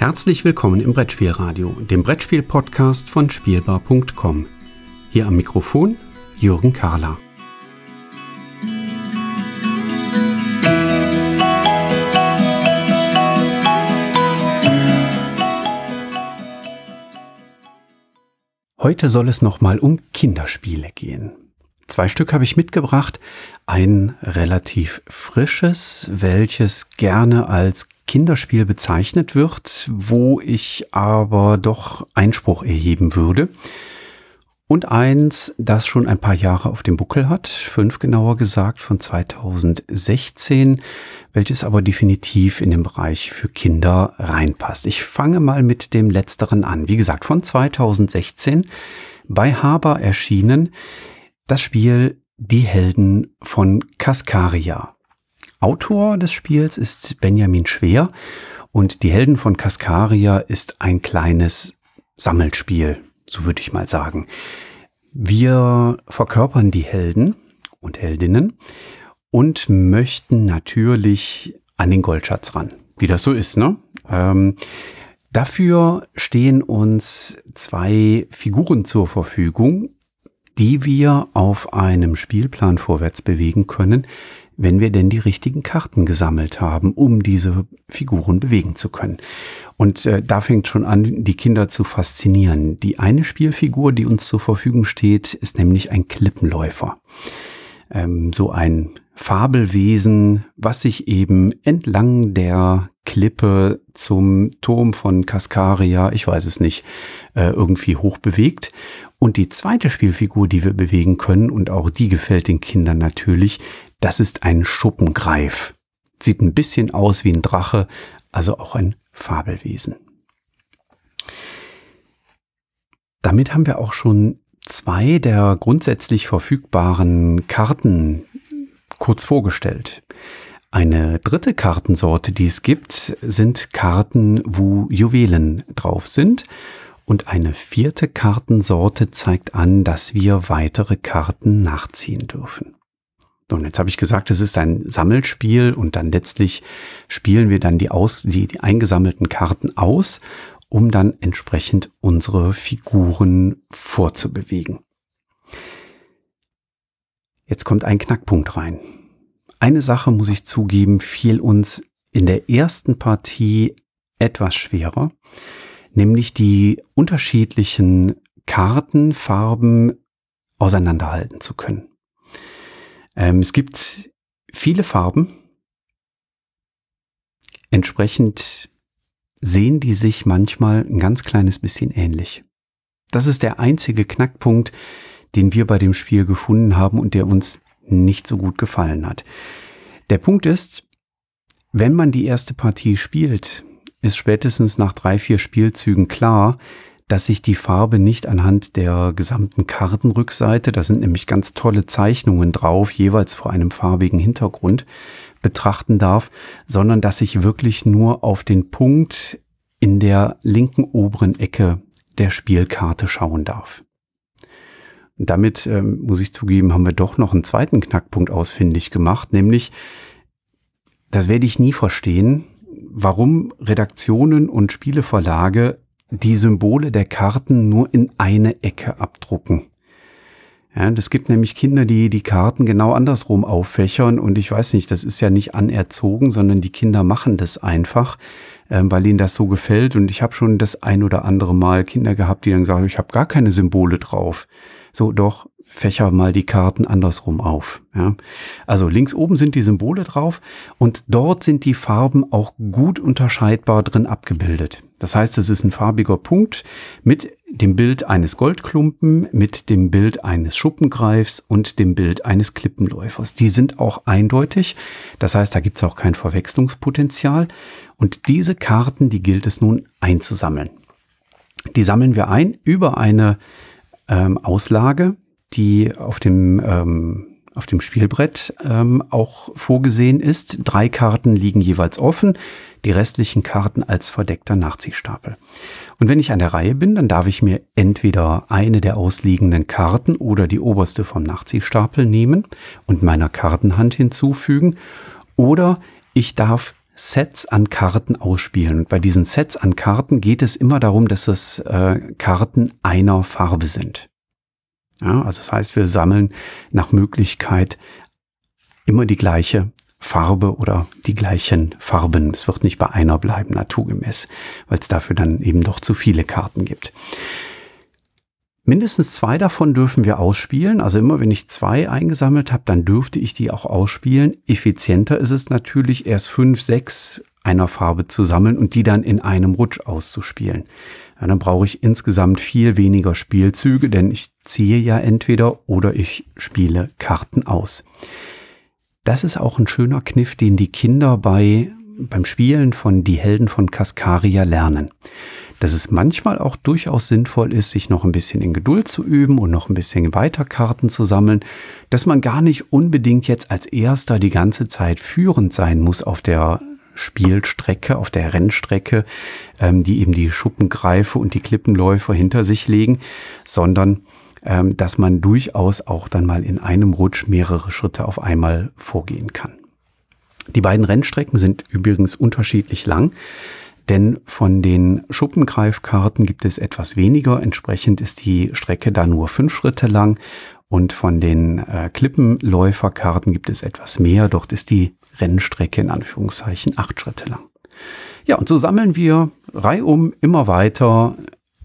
Herzlich willkommen im Brettspielradio, dem Brettspiel-Podcast von Spielbar.com. Hier am Mikrofon Jürgen Kahler. Heute soll es nochmal um Kinderspiele gehen. Zwei Stück habe ich mitgebracht. Ein relativ frisches, welches gerne als Kinderspiel bezeichnet wird, wo ich aber doch Einspruch erheben würde. Und eins, das schon ein paar Jahre auf dem Buckel hat, fünf genauer gesagt, von 2016, welches aber definitiv in den Bereich für Kinder reinpasst. Ich fange mal mit dem letzteren an. Wie gesagt, von 2016 bei Haber erschienen das Spiel Die Helden von Cascaria. Autor des Spiels ist Benjamin Schwer und die Helden von Cascaria ist ein kleines Sammelspiel, so würde ich mal sagen. Wir verkörpern die Helden und Heldinnen und möchten natürlich an den Goldschatz ran, wie das so ist, ne? Ähm, dafür stehen uns zwei Figuren zur Verfügung, die wir auf einem Spielplan vorwärts bewegen können, wenn wir denn die richtigen Karten gesammelt haben, um diese Figuren bewegen zu können. Und äh, da fängt schon an, die Kinder zu faszinieren. Die eine Spielfigur, die uns zur Verfügung steht, ist nämlich ein Klippenläufer. Ähm, so ein Fabelwesen, was sich eben entlang der Klippe zum Turm von Cascaria, ich weiß es nicht, äh, irgendwie hoch bewegt. Und die zweite Spielfigur, die wir bewegen können, und auch die gefällt den Kindern natürlich, das ist ein Schuppengreif. Sieht ein bisschen aus wie ein Drache, also auch ein Fabelwesen. Damit haben wir auch schon zwei der grundsätzlich verfügbaren Karten kurz vorgestellt. Eine dritte Kartensorte, die es gibt, sind Karten, wo Juwelen drauf sind. Und eine vierte Kartensorte zeigt an, dass wir weitere Karten nachziehen dürfen. Und jetzt habe ich gesagt, es ist ein Sammelspiel und dann letztlich spielen wir dann die, aus, die, die eingesammelten Karten aus, um dann entsprechend unsere Figuren vorzubewegen. Jetzt kommt ein Knackpunkt rein. Eine Sache muss ich zugeben, fiel uns in der ersten Partie etwas schwerer, nämlich die unterschiedlichen Kartenfarben auseinanderhalten zu können. Ähm, es gibt viele Farben. Entsprechend sehen die sich manchmal ein ganz kleines bisschen ähnlich. Das ist der einzige Knackpunkt, den wir bei dem Spiel gefunden haben und der uns nicht so gut gefallen hat. Der Punkt ist, wenn man die erste Partie spielt, ist spätestens nach drei, vier Spielzügen klar, dass sich die Farbe nicht anhand der gesamten Kartenrückseite, da sind nämlich ganz tolle Zeichnungen drauf, jeweils vor einem farbigen Hintergrund, betrachten darf, sondern dass ich wirklich nur auf den Punkt in der linken oberen Ecke der Spielkarte schauen darf. Damit ähm, muss ich zugeben, haben wir doch noch einen zweiten Knackpunkt ausfindig gemacht, nämlich, das werde ich nie verstehen, warum Redaktionen und Spieleverlage die Symbole der Karten nur in eine Ecke abdrucken. Ja, das gibt nämlich Kinder, die die Karten genau andersrum auffächern und ich weiß nicht, das ist ja nicht anerzogen, sondern die Kinder machen das einfach, äh, weil ihnen das so gefällt und ich habe schon das ein oder andere Mal Kinder gehabt, die dann sagen, ich habe gar keine Symbole drauf. So, doch, fächer mal die Karten andersrum auf. Ja. Also links oben sind die Symbole drauf und dort sind die Farben auch gut unterscheidbar drin abgebildet. Das heißt, es ist ein farbiger Punkt mit dem Bild eines Goldklumpen, mit dem Bild eines Schuppengreifs und dem Bild eines Klippenläufers. Die sind auch eindeutig. Das heißt, da gibt es auch kein Verwechslungspotenzial. Und diese Karten, die gilt es nun einzusammeln. Die sammeln wir ein über eine ähm, Auslage, die auf dem, ähm, auf dem Spielbrett ähm, auch vorgesehen ist. Drei Karten liegen jeweils offen, die restlichen Karten als verdeckter Nachziehstapel. Und wenn ich an der Reihe bin, dann darf ich mir entweder eine der ausliegenden Karten oder die oberste vom Nachziehstapel nehmen und meiner Kartenhand hinzufügen oder ich darf Sets an Karten ausspielen. Und bei diesen Sets an Karten geht es immer darum, dass es äh, Karten einer Farbe sind. Ja, also das heißt, wir sammeln nach Möglichkeit immer die gleiche Farbe oder die gleichen Farben. Es wird nicht bei einer bleiben, naturgemäß, weil es dafür dann eben doch zu viele Karten gibt. Mindestens zwei davon dürfen wir ausspielen. Also immer wenn ich zwei eingesammelt habe, dann dürfte ich die auch ausspielen. Effizienter ist es natürlich, erst fünf, sechs einer Farbe zu sammeln und die dann in einem Rutsch auszuspielen. Ja, dann brauche ich insgesamt viel weniger Spielzüge, denn ich ziehe ja entweder oder ich spiele Karten aus. Das ist auch ein schöner Kniff, den die Kinder bei, beim Spielen von Die Helden von Kaskaria lernen. Dass es manchmal auch durchaus sinnvoll ist, sich noch ein bisschen in Geduld zu üben und noch ein bisschen weiter Karten zu sammeln, dass man gar nicht unbedingt jetzt als erster die ganze Zeit führend sein muss auf der Spielstrecke, auf der Rennstrecke, ähm, die eben die Schuppengreife und die Klippenläufer hinter sich legen, sondern ähm, dass man durchaus auch dann mal in einem Rutsch mehrere Schritte auf einmal vorgehen kann. Die beiden Rennstrecken sind übrigens unterschiedlich lang, denn von den Schuppengreifkarten gibt es etwas weniger. Entsprechend ist die Strecke da nur fünf Schritte lang und von den äh, Klippenläuferkarten gibt es etwas mehr. Dort ist die Rennstrecke in Anführungszeichen acht Schritte lang. Ja, und so sammeln wir reihum immer weiter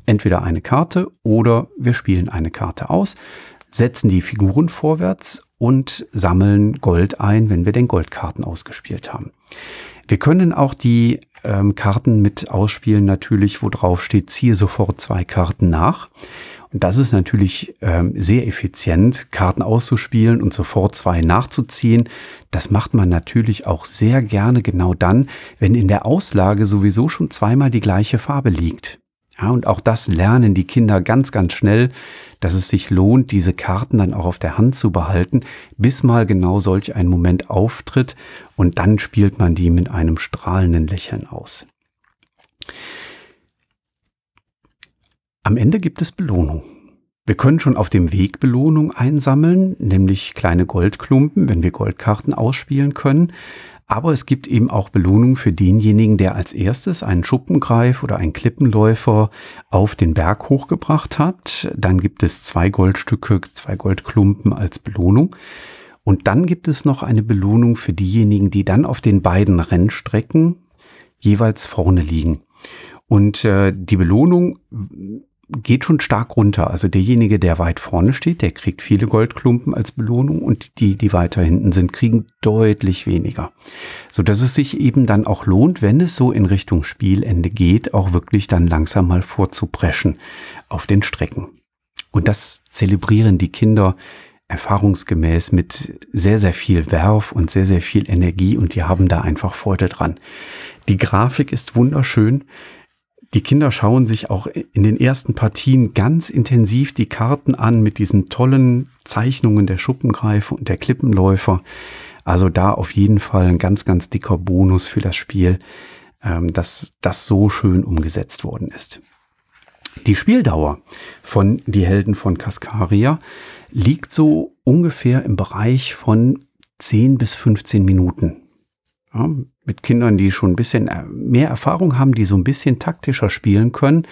entweder eine Karte oder wir spielen eine Karte aus, setzen die Figuren vorwärts und sammeln Gold ein, wenn wir den Goldkarten ausgespielt haben. Wir können auch die ähm, Karten mit ausspielen, natürlich, wo drauf steht, ziehe sofort zwei Karten nach. Das ist natürlich ähm, sehr effizient, Karten auszuspielen und sofort zwei nachzuziehen. Das macht man natürlich auch sehr gerne genau dann, wenn in der Auslage sowieso schon zweimal die gleiche Farbe liegt. Ja, und auch das lernen die Kinder ganz, ganz schnell, dass es sich lohnt, diese Karten dann auch auf der Hand zu behalten, bis mal genau solch ein Moment auftritt und dann spielt man die mit einem strahlenden Lächeln aus. Am Ende gibt es Belohnung. Wir können schon auf dem Weg Belohnung einsammeln, nämlich kleine Goldklumpen, wenn wir Goldkarten ausspielen können. Aber es gibt eben auch Belohnung für denjenigen, der als erstes einen Schuppengreif oder einen Klippenläufer auf den Berg hochgebracht hat. Dann gibt es zwei Goldstücke, zwei Goldklumpen als Belohnung. Und dann gibt es noch eine Belohnung für diejenigen, die dann auf den beiden Rennstrecken jeweils vorne liegen. Und äh, die Belohnung geht schon stark runter. Also derjenige, der weit vorne steht, der kriegt viele Goldklumpen als Belohnung und die, die weiter hinten sind, kriegen deutlich weniger. So dass es sich eben dann auch lohnt, wenn es so in Richtung Spielende geht, auch wirklich dann langsam mal vorzupreschen auf den Strecken. Und das zelebrieren die Kinder erfahrungsgemäß mit sehr, sehr viel Werf und sehr, sehr viel Energie und die haben da einfach Freude dran. Die Grafik ist wunderschön. Die Kinder schauen sich auch in den ersten Partien ganz intensiv die Karten an mit diesen tollen Zeichnungen der Schuppengreifer und der Klippenläufer. Also da auf jeden Fall ein ganz, ganz dicker Bonus für das Spiel, ähm, dass das so schön umgesetzt worden ist. Die Spieldauer von Die Helden von Cascaria liegt so ungefähr im Bereich von 10 bis 15 Minuten. Ja, mit Kindern, die schon ein bisschen äh, mehr Erfahrung haben, die so ein bisschen taktischer spielen können,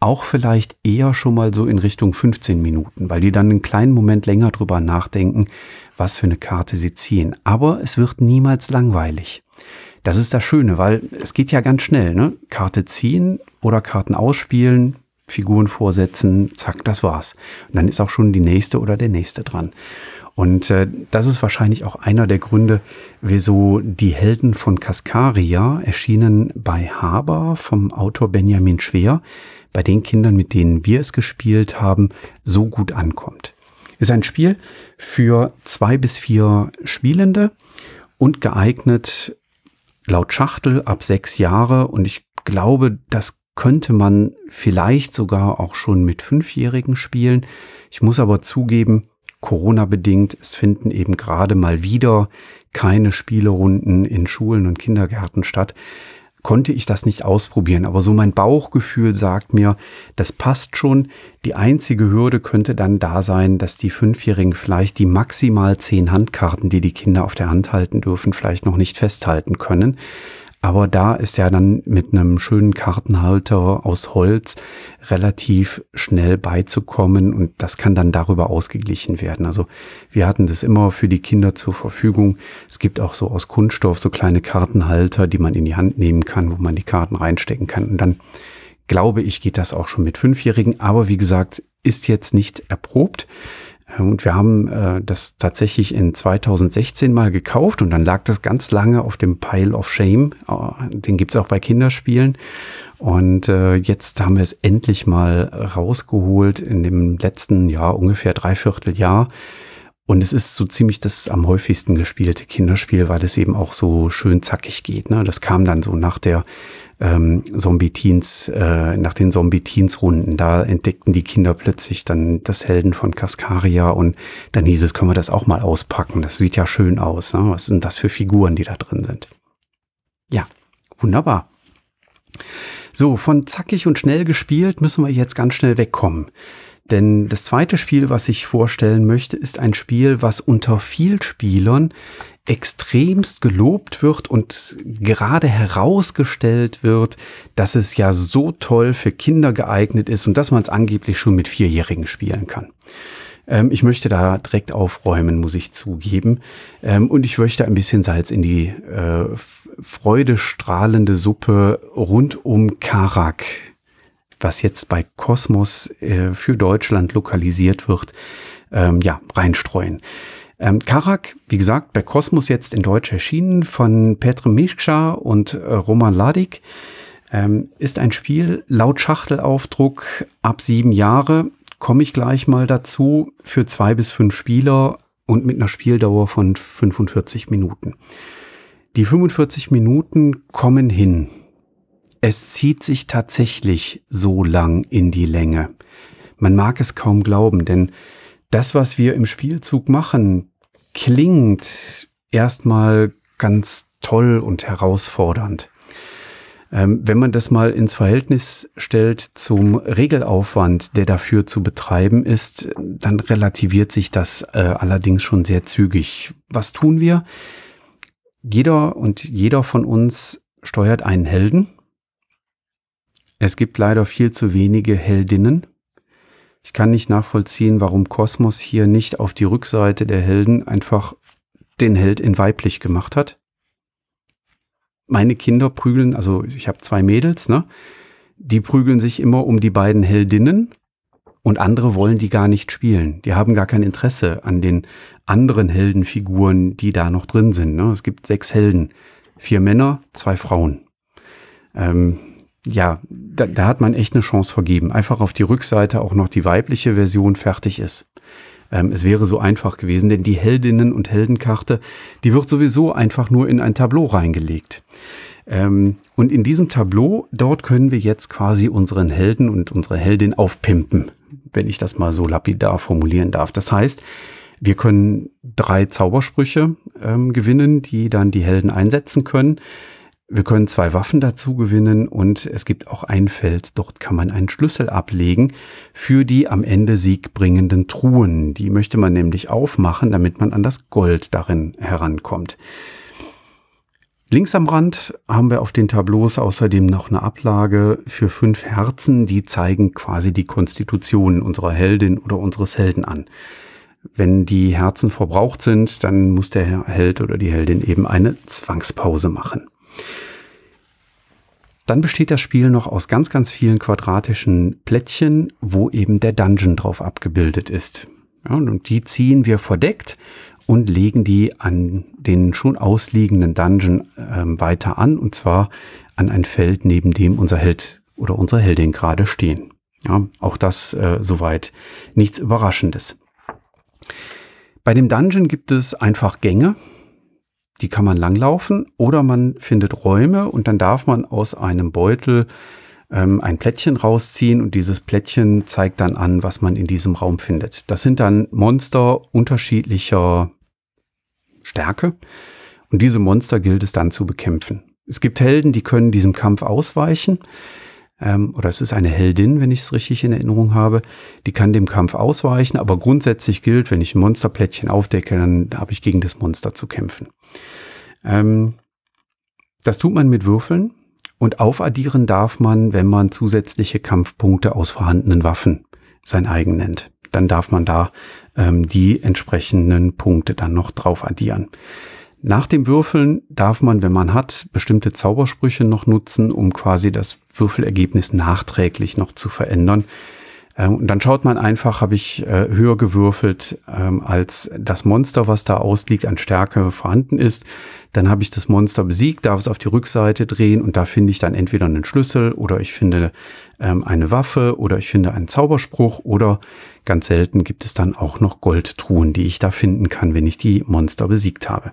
auch vielleicht eher schon mal so in Richtung 15 Minuten, weil die dann einen kleinen Moment länger drüber nachdenken, was für eine Karte sie ziehen. Aber es wird niemals langweilig. Das ist das Schöne, weil es geht ja ganz schnell, ne? Karte ziehen oder Karten ausspielen, Figuren vorsetzen, zack, das war's. Und dann ist auch schon die nächste oder der nächste dran. Und äh, das ist wahrscheinlich auch einer der Gründe, wieso die Helden von Cascaria erschienen bei Haber vom Autor Benjamin Schwer, bei den Kindern, mit denen wir es gespielt haben, so gut ankommt. Ist ein Spiel für zwei bis vier Spielende und geeignet laut Schachtel ab sechs Jahre. Und ich glaube, das könnte man vielleicht sogar auch schon mit Fünfjährigen spielen. Ich muss aber zugeben, Corona-bedingt, es finden eben gerade mal wieder keine Spielerunden in Schulen und Kindergärten statt, konnte ich das nicht ausprobieren. Aber so mein Bauchgefühl sagt mir, das passt schon. Die einzige Hürde könnte dann da sein, dass die Fünfjährigen vielleicht die maximal zehn Handkarten, die die Kinder auf der Hand halten dürfen, vielleicht noch nicht festhalten können. Aber da ist ja dann mit einem schönen Kartenhalter aus Holz relativ schnell beizukommen und das kann dann darüber ausgeglichen werden. Also wir hatten das immer für die Kinder zur Verfügung. Es gibt auch so aus Kunststoff so kleine Kartenhalter, die man in die Hand nehmen kann, wo man die Karten reinstecken kann. Und dann glaube ich, geht das auch schon mit Fünfjährigen. Aber wie gesagt, ist jetzt nicht erprobt. Und wir haben äh, das tatsächlich in 2016 mal gekauft und dann lag das ganz lange auf dem Pile of Shame. Äh, den gibt's auch bei Kinderspielen. Und äh, jetzt haben wir es endlich mal rausgeholt in dem letzten Jahr, ungefähr dreiviertel Jahr. Und es ist so ziemlich das am häufigsten gespielte Kinderspiel, weil es eben auch so schön zackig geht. Ne? Das kam dann so nach der ähm, Zombie-Teens, äh, nach den Zombie-Teens-Runden. Da entdeckten die Kinder plötzlich dann das Helden von Cascaria und dann hieß es, können wir das auch mal auspacken. Das sieht ja schön aus. Ne? Was sind das für Figuren, die da drin sind? Ja, wunderbar. So, von zackig und schnell gespielt müssen wir jetzt ganz schnell wegkommen. Denn das zweite Spiel, was ich vorstellen möchte, ist ein Spiel, was unter Vielspielern extremst gelobt wird und gerade herausgestellt wird, dass es ja so toll für Kinder geeignet ist und dass man es angeblich schon mit Vierjährigen spielen kann. Ähm, ich möchte da direkt aufräumen, muss ich zugeben. Ähm, und ich möchte ein bisschen Salz in die äh, freudestrahlende Suppe rund um Karak, was jetzt bei Kosmos äh, für Deutschland lokalisiert wird, ähm, ja, reinstreuen. Ähm, Karak, wie gesagt, bei Kosmos jetzt in Deutsch erschienen von Petr Mischka und äh, Roman Ladik, ähm, ist ein Spiel laut Schachtelaufdruck ab sieben Jahre. Komme ich gleich mal dazu für zwei bis fünf Spieler und mit einer Spieldauer von 45 Minuten. Die 45 Minuten kommen hin. Es zieht sich tatsächlich so lang in die Länge. Man mag es kaum glauben, denn das, was wir im Spielzug machen, klingt erstmal ganz toll und herausfordernd. Ähm, wenn man das mal ins Verhältnis stellt zum Regelaufwand, der dafür zu betreiben ist, dann relativiert sich das äh, allerdings schon sehr zügig. Was tun wir? Jeder und jeder von uns steuert einen Helden. Es gibt leider viel zu wenige Heldinnen. Ich kann nicht nachvollziehen, warum Kosmos hier nicht auf die Rückseite der Helden einfach den Held in weiblich gemacht hat. Meine Kinder prügeln, also ich habe zwei Mädels, ne? Die prügeln sich immer um die beiden Heldinnen und andere wollen die gar nicht spielen. Die haben gar kein Interesse an den anderen Heldenfiguren, die da noch drin sind. Ne? Es gibt sechs Helden, vier Männer, zwei Frauen. Ähm, ja, da, da hat man echt eine Chance vergeben. Einfach auf die Rückseite auch noch die weibliche Version fertig ist. Ähm, es wäre so einfach gewesen, denn die Heldinnen- und Heldenkarte, die wird sowieso einfach nur in ein Tableau reingelegt. Ähm, und in diesem Tableau, dort können wir jetzt quasi unseren Helden und unsere Heldin aufpimpen, wenn ich das mal so lapidar formulieren darf. Das heißt, wir können drei Zaubersprüche ähm, gewinnen, die dann die Helden einsetzen können. Wir können zwei Waffen dazu gewinnen und es gibt auch ein Feld, dort kann man einen Schlüssel ablegen für die am Ende siegbringenden Truhen. Die möchte man nämlich aufmachen, damit man an das Gold darin herankommt. Links am Rand haben wir auf den Tableaus außerdem noch eine Ablage für fünf Herzen, die zeigen quasi die Konstitution unserer Heldin oder unseres Helden an. Wenn die Herzen verbraucht sind, dann muss der Held oder die Heldin eben eine Zwangspause machen. Dann besteht das Spiel noch aus ganz, ganz vielen quadratischen Plättchen, wo eben der Dungeon drauf abgebildet ist. Ja, und die ziehen wir verdeckt und legen die an den schon ausliegenden Dungeon äh, weiter an, und zwar an ein Feld, neben dem unser Held oder unsere Heldin gerade stehen. Ja, auch das äh, soweit nichts Überraschendes. Bei dem Dungeon gibt es einfach Gänge, die kann man langlaufen oder man findet Räume und dann darf man aus einem Beutel ähm, ein Plättchen rausziehen und dieses Plättchen zeigt dann an, was man in diesem Raum findet. Das sind dann Monster unterschiedlicher Stärke und diese Monster gilt es dann zu bekämpfen. Es gibt Helden, die können diesem Kampf ausweichen ähm, oder es ist eine Heldin, wenn ich es richtig in Erinnerung habe, die kann dem Kampf ausweichen, aber grundsätzlich gilt, wenn ich ein Monsterplättchen aufdecke, dann habe ich gegen das Monster zu kämpfen. Ähm, Das tut man mit Würfeln und aufaddieren darf man, wenn man zusätzliche Kampfpunkte aus vorhandenen Waffen sein eigen nennt. Dann darf man da ähm, die entsprechenden Punkte dann noch drauf addieren. Nach dem Würfeln darf man, wenn man hat, bestimmte Zaubersprüche noch nutzen, um quasi das Würfelergebnis nachträglich noch zu verändern. Ähm, und dann schaut man einfach, habe ich äh, höher gewürfelt, ähm, als das Monster, was da ausliegt, an Stärke vorhanden ist. Dann habe ich das Monster besiegt, darf es auf die Rückseite drehen und da finde ich dann entweder einen Schlüssel oder ich finde ähm, eine Waffe oder ich finde einen Zauberspruch oder ganz selten gibt es dann auch noch Goldtruhen, die ich da finden kann, wenn ich die Monster besiegt habe.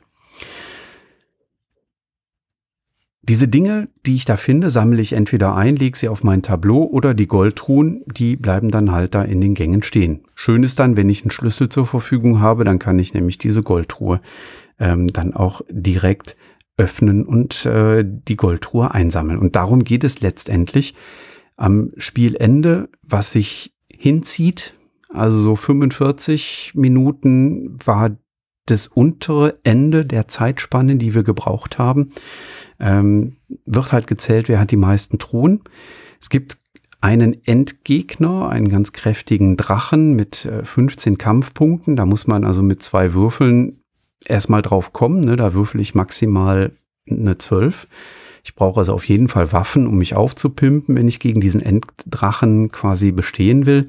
Diese Dinge, die ich da finde, sammle ich entweder ein, lege sie auf mein Tableau oder die Goldtruhen, die bleiben dann halt da in den Gängen stehen. Schön ist dann, wenn ich einen Schlüssel zur Verfügung habe, dann kann ich nämlich diese Goldtruhe ähm, dann auch direkt öffnen und äh, die Goldtruhe einsammeln. Und darum geht es letztendlich am Spielende, was sich hinzieht. Also so 45 Minuten war das untere Ende der Zeitspanne, die wir gebraucht haben ähm, wird halt gezählt, wer hat die meisten Truhen. Es gibt einen Endgegner, einen ganz kräftigen Drachen mit äh, 15 Kampfpunkten. Da muss man also mit zwei Würfeln erstmal drauf kommen. Ne? Da würfel ich maximal eine 12. Ich brauche also auf jeden Fall Waffen, um mich aufzupimpen, wenn ich gegen diesen Enddrachen quasi bestehen will.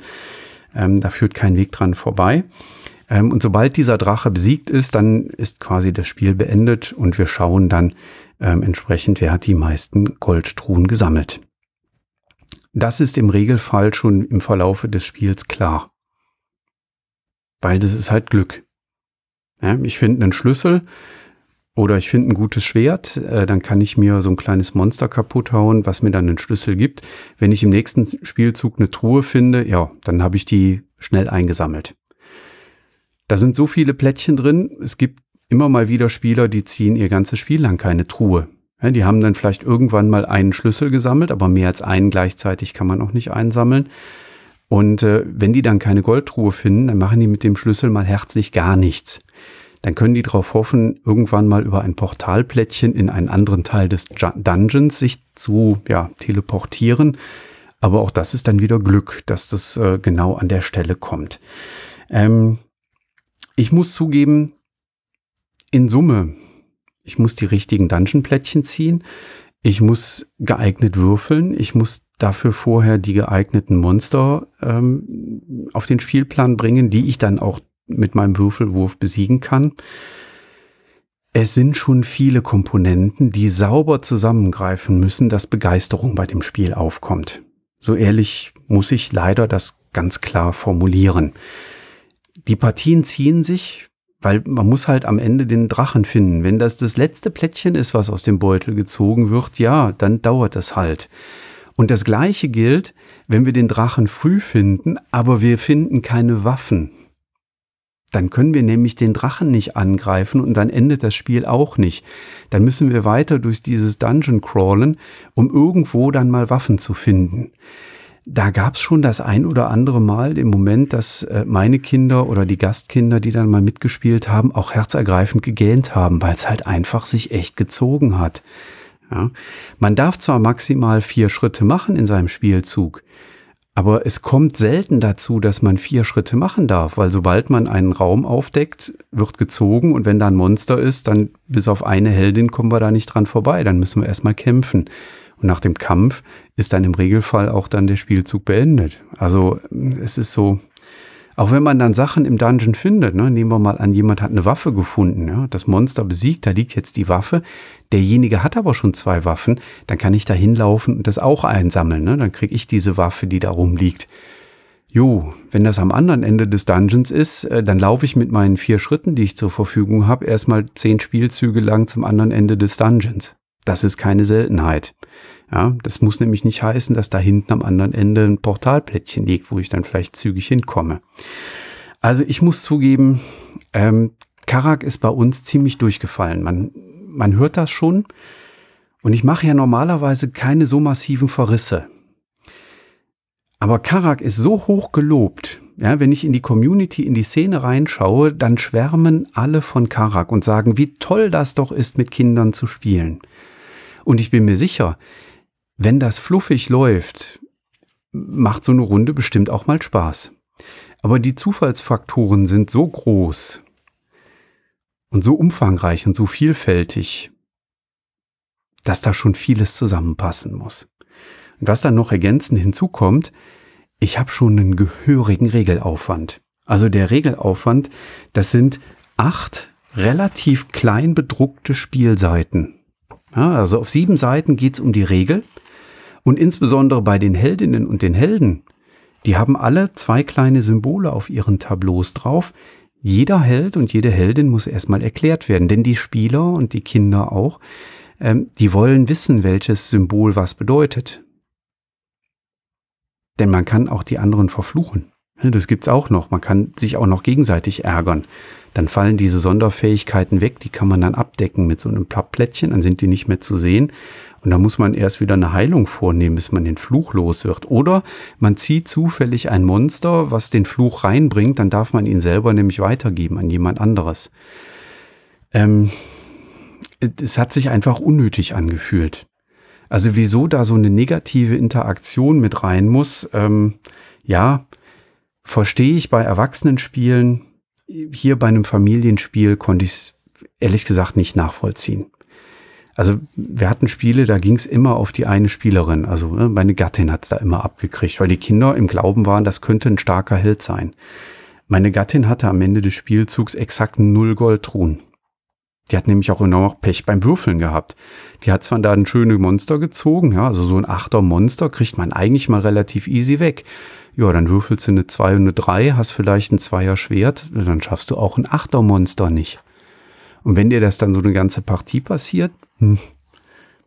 Ähm, da führt kein Weg dran vorbei. Ähm, und sobald dieser Drache besiegt ist, dann ist quasi das Spiel beendet und wir schauen dann, ähm, entsprechend, wer hat die meisten Goldtruhen gesammelt. Das ist im Regelfall schon im Verlaufe des Spiels klar. Weil das ist halt Glück. Ja, ich finde einen Schlüssel oder ich finde ein gutes Schwert, äh, dann kann ich mir so ein kleines Monster kaputt hauen, was mir dann einen Schlüssel gibt. Wenn ich im nächsten Spielzug eine Truhe finde, ja, dann habe ich die schnell eingesammelt. Da sind so viele Plättchen drin. Es gibt immer mal wieder Spieler, die ziehen ihr ganzes Spiel lang keine Truhe. Ja, die haben dann vielleicht irgendwann mal einen Schlüssel gesammelt, aber mehr als einen gleichzeitig kann man auch nicht einsammeln. Und äh, wenn die dann keine Goldtruhe finden, dann machen die mit dem Schlüssel mal herzlich gar nichts. Dann können die darauf hoffen, irgendwann mal über ein Portalplättchen in einen anderen Teil des Dungeons sich zu ja, teleportieren. Aber auch das ist dann wieder Glück, dass das äh, genau an der Stelle kommt. Ähm, ich muss zugeben, in Summe, ich muss die richtigen Dungeon-Plättchen ziehen, ich muss geeignet würfeln, ich muss dafür vorher die geeigneten Monster ähm, auf den Spielplan bringen, die ich dann auch mit meinem Würfelwurf besiegen kann. Es sind schon viele Komponenten, die sauber zusammengreifen müssen, dass Begeisterung bei dem Spiel aufkommt. So ehrlich muss ich leider das ganz klar formulieren. Die Partien ziehen sich, weil man muss halt am Ende den Drachen finden. Wenn das das letzte Plättchen ist, was aus dem Beutel gezogen wird, ja, dann dauert das halt. Und das Gleiche gilt, wenn wir den Drachen früh finden, aber wir finden keine Waffen. Dann können wir nämlich den Drachen nicht angreifen und dann endet das Spiel auch nicht. Dann müssen wir weiter durch dieses Dungeon crawlen, um irgendwo dann mal Waffen zu finden da gab es schon das ein oder andere Mal im Moment, dass äh, meine Kinder oder die Gastkinder, die dann mal mitgespielt haben, auch herzergreifend gegähnt haben, weil es halt einfach sich echt gezogen hat. Ja. Man darf zwar maximal vier Schritte machen in seinem Spielzug, aber es kommt selten dazu, dass man vier Schritte machen darf, weil sobald man einen Raum aufdeckt, wird gezogen und wenn da ein Monster ist, dann bis auf eine Heldin kommen wir da nicht dran vorbei, dann müssen wir erstmal kämpfen. Und nach dem Kampf ist dann im Regelfall auch dann der Spielzug beendet. Also es ist so, auch wenn man dann Sachen im Dungeon findet, ne, nehmen wir mal an, jemand hat eine Waffe gefunden, ja, das Monster besiegt, da liegt jetzt die Waffe, derjenige hat aber schon zwei Waffen, dann kann ich da hinlaufen und das auch einsammeln, ne, dann kriege ich diese Waffe, die da rumliegt. Jo, wenn das am anderen Ende des Dungeons ist, äh, dann laufe ich mit meinen vier Schritten, die ich zur Verfügung habe, erstmal zehn Spielzüge lang zum anderen Ende des Dungeons. Das ist keine Seltenheit. Ja, das muss nämlich nicht heißen, dass da hinten am anderen Ende ein Portalplättchen liegt, wo ich dann vielleicht zügig hinkomme. Also ich muss zugeben, ähm, Karak ist bei uns ziemlich durchgefallen. Man, man hört das schon. Und ich mache ja normalerweise keine so massiven Verrisse. Aber Karak ist so hoch gelobt. Ja, wenn ich in die Community, in die Szene reinschaue, dann schwärmen alle von Karak und sagen, wie toll das doch ist, mit Kindern zu spielen. Und ich bin mir sicher, wenn das fluffig läuft, macht so eine Runde bestimmt auch mal Spaß. Aber die Zufallsfaktoren sind so groß und so umfangreich und so vielfältig, dass da schon vieles zusammenpassen muss. Und was dann noch ergänzend hinzukommt, ich habe schon einen gehörigen Regelaufwand. Also der Regelaufwand, das sind acht relativ klein bedruckte Spielseiten. Ja, also auf sieben Seiten geht's um die Regel. Und insbesondere bei den Heldinnen und den Helden, die haben alle zwei kleine Symbole auf ihren Tableaus drauf. Jeder Held und jede Heldin muss erstmal erklärt werden, denn die Spieler und die Kinder auch, ähm, die wollen wissen, welches Symbol was bedeutet. Denn man kann auch die anderen verfluchen. Das gibt's auch noch. Man kann sich auch noch gegenseitig ärgern. Dann fallen diese Sonderfähigkeiten weg, die kann man dann abdecken mit so einem Plättchen, dann sind die nicht mehr zu sehen. Und da muss man erst wieder eine Heilung vornehmen, bis man den Fluch los wird. Oder man zieht zufällig ein Monster, was den Fluch reinbringt, dann darf man ihn selber nämlich weitergeben an jemand anderes. Ähm, es hat sich einfach unnötig angefühlt. Also wieso da so eine negative Interaktion mit rein muss, ähm, ja, verstehe ich bei Erwachsenenspielen. Hier bei einem Familienspiel konnte ich es ehrlich gesagt nicht nachvollziehen. Also wir hatten Spiele, da ging es immer auf die eine Spielerin. Also ne, meine Gattin hat es da immer abgekriegt, weil die Kinder im Glauben waren, das könnte ein starker Held sein. Meine Gattin hatte am Ende des Spielzugs exakt null Goldtruhen. Die hat nämlich auch immer noch Pech beim Würfeln gehabt. Die hat zwar da ein schönes Monster gezogen, ja, also so ein achter Monster kriegt man eigentlich mal relativ easy weg. Ja, dann würfelst du eine 2 und eine 3, hast vielleicht ein Zweier Schwert, dann schaffst du auch ein achter Monster nicht. Und wenn dir das dann so eine ganze Partie passiert, hm,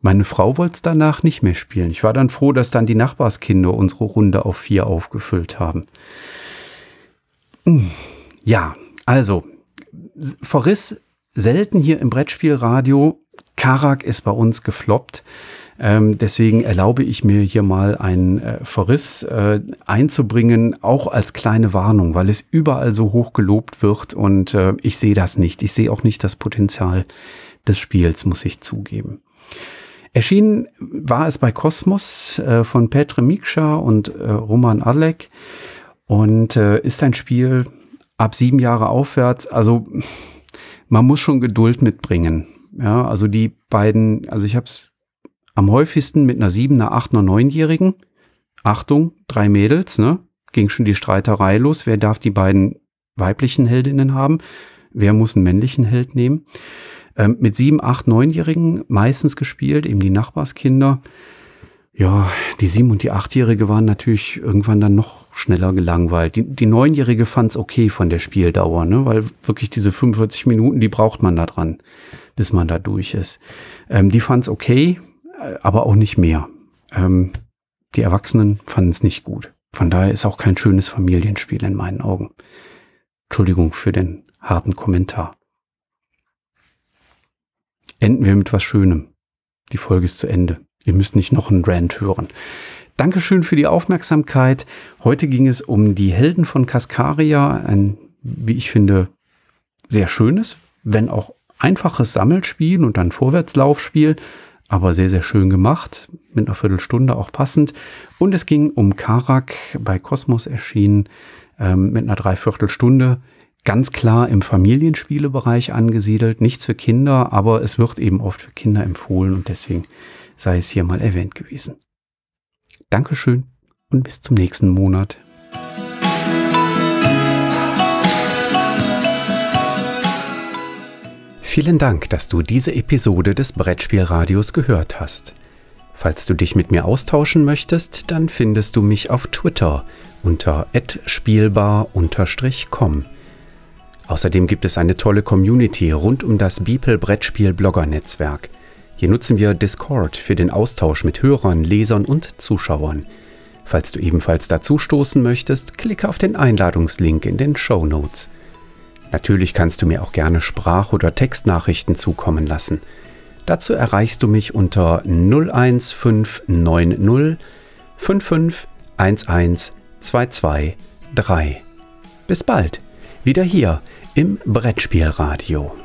meine Frau wollte es danach nicht mehr spielen. Ich war dann froh, dass dann die Nachbarskinder unsere Runde auf vier aufgefüllt haben. Hm, ja, also, Verriss selten hier im Brettspielradio. Karak ist bei uns gefloppt. Ähm, deswegen erlaube ich mir hier mal einen äh, Verriss äh, einzubringen, auch als kleine Warnung, weil es überall so hoch gelobt wird und äh, ich sehe das nicht. Ich sehe auch nicht das Potenzial des Spiels, muss ich zugeben. Erschienen war es bei Kosmos äh, von Petr Mikscha und äh, Roman Adlek und äh, ist ein Spiel ab sieben Jahre aufwärts. Also man muss schon Geduld mitbringen. Ja, also die beiden, also ich habe es am häufigsten mit einer sieben, einer acht, einer neunjährigen. Achtung, drei Mädels, ne? Ging schon die Streiterei los. Wer darf die beiden weiblichen Heldinnen haben? Wer muss einen männlichen Held nehmen? Ähm, mit sieben, acht, neunjährigen meistens gespielt, eben die Nachbarskinder. Ja, die sieben und die achtjährige waren natürlich irgendwann dann noch schneller gelangweilt. Die, die neunjährige fand's okay von der Spieldauer, ne? weil wirklich diese 45 Minuten, die braucht man da dran, bis man da durch ist. Ähm, die fand's okay, aber auch nicht mehr. Ähm, die Erwachsenen fanden es nicht gut. Von daher ist auch kein schönes Familienspiel in meinen Augen. Entschuldigung für den harten Kommentar. Enden wir mit was Schönem. Die Folge ist zu Ende. Ihr müsst nicht noch einen Rant hören. Dankeschön für die Aufmerksamkeit. Heute ging es um die Helden von Cascaria, ein, wie ich finde, sehr schönes, wenn auch einfaches Sammelspiel und ein Vorwärtslaufspiel, aber sehr, sehr schön gemacht, mit einer Viertelstunde auch passend. Und es ging um Karak, bei Kosmos erschienen, ähm, mit einer Dreiviertelstunde. Ganz klar im Familienspielebereich angesiedelt, nichts für Kinder, aber es wird eben oft für Kinder empfohlen und deswegen sei es hier mal erwähnt gewesen. Dankeschön und bis zum nächsten Monat. Vielen Dank, dass du diese Episode des Brettspielradios gehört hast. Falls du dich mit mir austauschen möchtest, dann findest du mich auf Twitter unter @spielbar_com. Außerdem gibt es eine tolle Community rund um das Beeple Brettspiel Blogger Netzwerk. Hier nutzen wir Discord für den Austausch mit Hörern, Lesern und Zuschauern. Falls du ebenfalls dazu stoßen möchtest, klicke auf den Einladungslink in den Show Notes. Natürlich kannst du mir auch gerne Sprach- oder Textnachrichten zukommen lassen. Dazu erreichst du mich unter 01590 5511223. Bis bald, wieder hier im Brettspielradio.